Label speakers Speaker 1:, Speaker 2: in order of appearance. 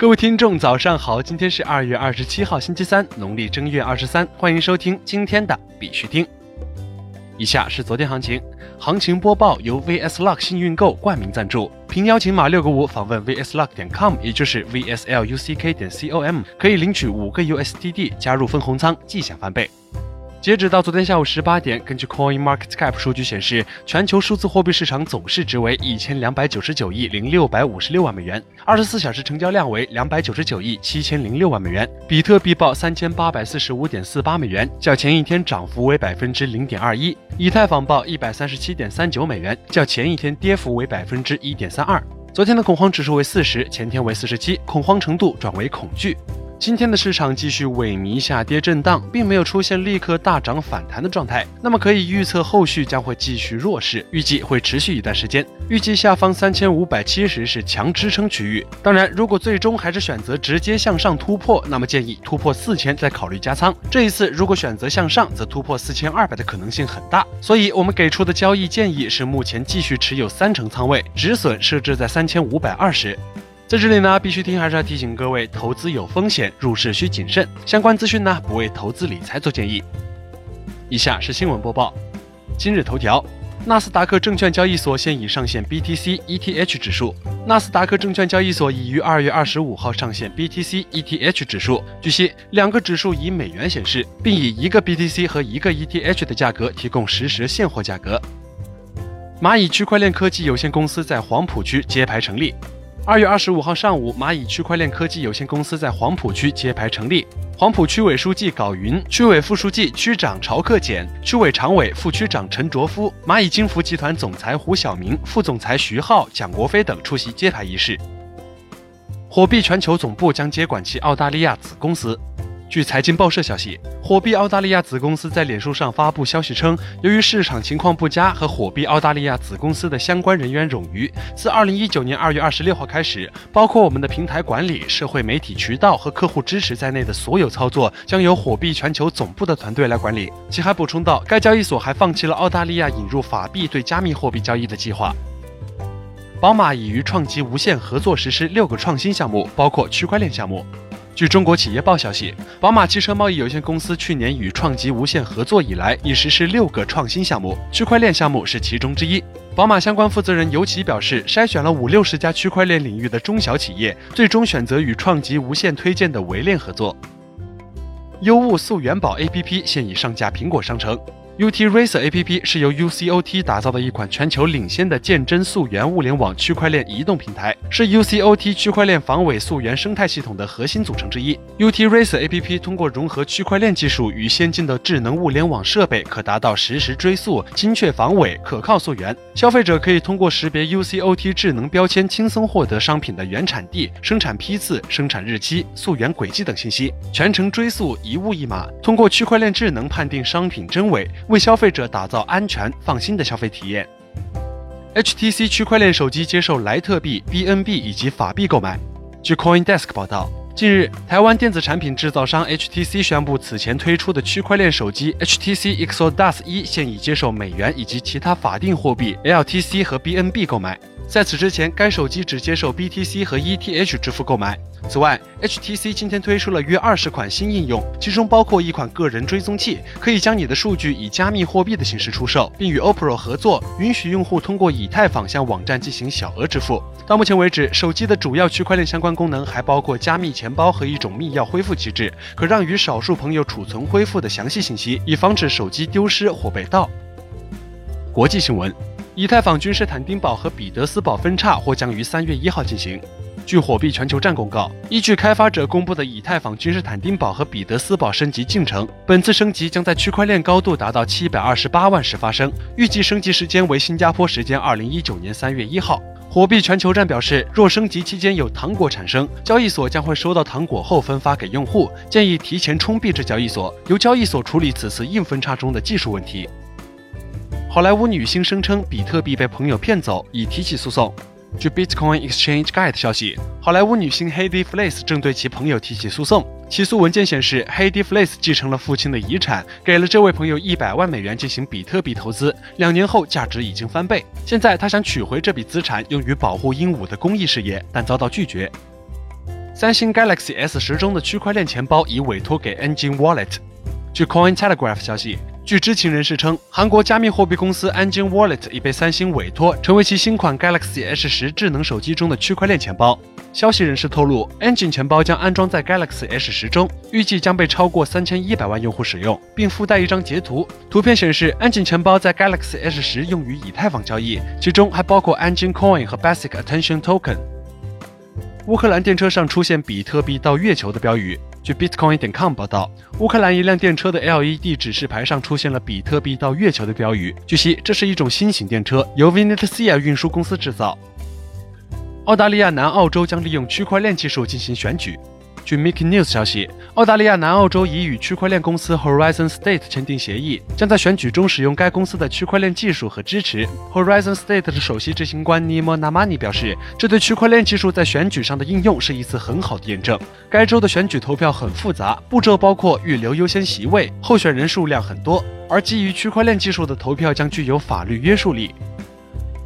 Speaker 1: 各位听众，早上好！今天是二月二十七号，星期三，农历正月二十三。欢迎收听今天的必须听。以下是昨天行情，行情播报由 VSLUCK 幸运购冠名赞助。凭邀请码六个五访问 VSLUCK 点 com，也就是 VSLUCK 点 com，可以领取五个 USDD，加入分红仓，即享翻倍。截止到昨天下午十八点，根据 Coin Market Cap 数据显示，全球数字货币市场总市值为一千两百九十九亿零六百五十六万美元，二十四小时成交量为两百九十九亿七千零六万美元。比特币报三千八百四十五点四八美元，较前一天涨幅为百分之零点二一。以太坊报一百三十七点三九美元，较前一天跌幅为百分之一点三二。昨天的恐慌指数为四十，前天为四十七，恐慌程度转为恐惧。今天的市场继续萎靡下跌震荡，并没有出现立刻大涨反弹的状态，那么可以预测后续将会继续弱势，预计会持续一段时间。预计下方三千五百七十是强支撑区域。当然，如果最终还是选择直接向上突破，那么建议突破四千再考虑加仓。这一次如果选择向上，则突破四千二百的可能性很大。所以我们给出的交易建议是目前继续持有三成仓位，止损设置在三千五百二十。在这里呢，必须听还是要提醒各位，投资有风险，入市需谨慎。相关资讯呢，不为投资理财做建议。以下是新闻播报。今日头条：纳斯达克证券交易所现已上线 BTC ETH 指数。纳斯达克证券交易所已于二月二十五号上线 BTC ETH 指数。据悉，两个指数以美元显示，并以一个 BTC 和一个 ETH 的价格提供实时现货价格。蚂蚁区块链科技有限公司在黄埔区揭牌成立。二月二十五号上午，蚂蚁区块链科技有限公司在黄浦区揭牌成立。黄浦区委书记郜云、区委副书记、区长曹克俭、区委常委、副区长陈卓夫、蚂蚁金服集团总裁胡晓明、副总裁徐浩、蒋国飞等出席揭牌仪式。火币全球总部将接管其澳大利亚子公司。据财经报社消息，火币澳大利亚子公司在脸书上发布消息称，由于市场情况不佳和火币澳大利亚子公司的相关人员冗余，自二零一九年二月二十六号开始，包括我们的平台管理、社会媒体渠道和客户支持在内的所有操作，将由火币全球总部的团队来管理。其还补充到，该交易所还放弃了澳大利亚引入法币对加密货币交易的计划。宝马已与创极无限合作实施六个创新项目，包括区块链项目。据中国企业报消息，宝马汽车贸易有限公司去年与创极无限合作以来，已实施六个创新项目，区块链项目是其中之一。宝马相关负责人尤其表示，筛选了五六十家区块链领域的中小企业，最终选择与创极无限推荐的围链合作。优物溯源宝 APP 现已上架苹果商城。UT Racer APP 是由 UCOT 打造的一款全球领先的鉴真溯源物联网区块链移动平台，是 UCOT 区块链防伪溯源生态系统的核心组成之一。UT Racer APP 通过融合区块链技术与先进的智能物联网设备，可达到实时追溯、精确防伪、可靠溯源。消费者可以通过识别 UCOT 智能标签，轻松获得商品的原产地、生产批次、生产日期、溯源轨迹等信息，全程追溯一物一码。通过区块链智能判定商品真伪。为消费者打造安全放心的消费体验。HTC 区块链手机接受莱特币、BNB 以及法币购买。据 CoinDesk 报道，近日，台湾电子产品制造商 HTC 宣布，此前推出的区块链手机 HTC Exodus 一现已接受美元以及其他法定货币 LTC 和 BNB 购买。在此之前，该手机只接受 BTC 和 ETH 支付购买。此外，HTC 今天推出了约二十款新应用，其中包括一款个人追踪器，可以将你的数据以加密货币的形式出售，并与 OPPO 合作，允许用户通过以太坊向网站进行小额支付。到目前为止，手机的主要区块链相关功能还包括加密钱包和一种密钥恢复机制，可让与少数朋友储存恢复的详细信息，以防止手机丢失或被盗。国际新闻。以太坊君士坦丁堡和彼得斯堡分叉或将于三月一号进行。据火币全球站公告，依据开发者公布的以太坊君士坦丁堡和彼得斯堡升级进程，本次升级将在区块链高度达到七百二十八万时发生，预计升级时间为新加坡时间二零一九年三月一号。火币全球站表示，若升级期间有糖果产生，交易所将会收到糖果后分发给用户，建议提前充币至交易所，由交易所处理此次硬分叉中的技术问题。好莱坞女星声称比特币被朋友骗走，已提起诉讼。据 Bitcoin Exchange Guide 消息，好莱坞女星 Heidi Fleiss 正对其朋友提起诉讼。起诉文件显示，Heidi Fleiss 继承了父亲的遗产，给了这位朋友一百万美元进行比特币投资，两年后价值已经翻倍。现在他想取回这笔资产，用于保护鹦鹉的公益事业，但遭到拒绝。三星 Galaxy S 十中的区块链钱包已委托给 Engine Wallet。据 Coin Telegraph 消息，据知情人士称，韩国加密货币公司 Engine Wallet 已被三星委托，成为其新款 Galaxy S 十智能手机中的区块链钱包。消息人士透露，Engine 钱包将安装在 Galaxy S 十中，预计将被超过三千一百万用户使用，并附带一张截图。图片显示，Engine 钱包在 Galaxy S 十用于以太坊交易，其中还包括 Engine Coin 和 Basic Attention Token。乌克兰电车上出现比特币到月球的标语。据 Bitcoin 点 com 报道，乌克兰一辆电车的 LED 指示牌上出现了“比特币到月球”的标语。据悉，这是一种新型电车，由 Vinnytsia 运输公司制造。澳大利亚南澳洲将利用区块链技术进行选举。据 Making News 消息，澳大利亚南澳洲已与区块链公司 Horizon State 签订协议，将在选举中使用该公司的区块链技术和支持。Horizon State 的首席执行官 Nimo Namani 表示，这对区块链技术在选举上的应用是一次很好的验证。该州的选举投票很复杂，步骤包括预留优先席位，候选人数量很多，而基于区块链技术的投票将具有法律约束力。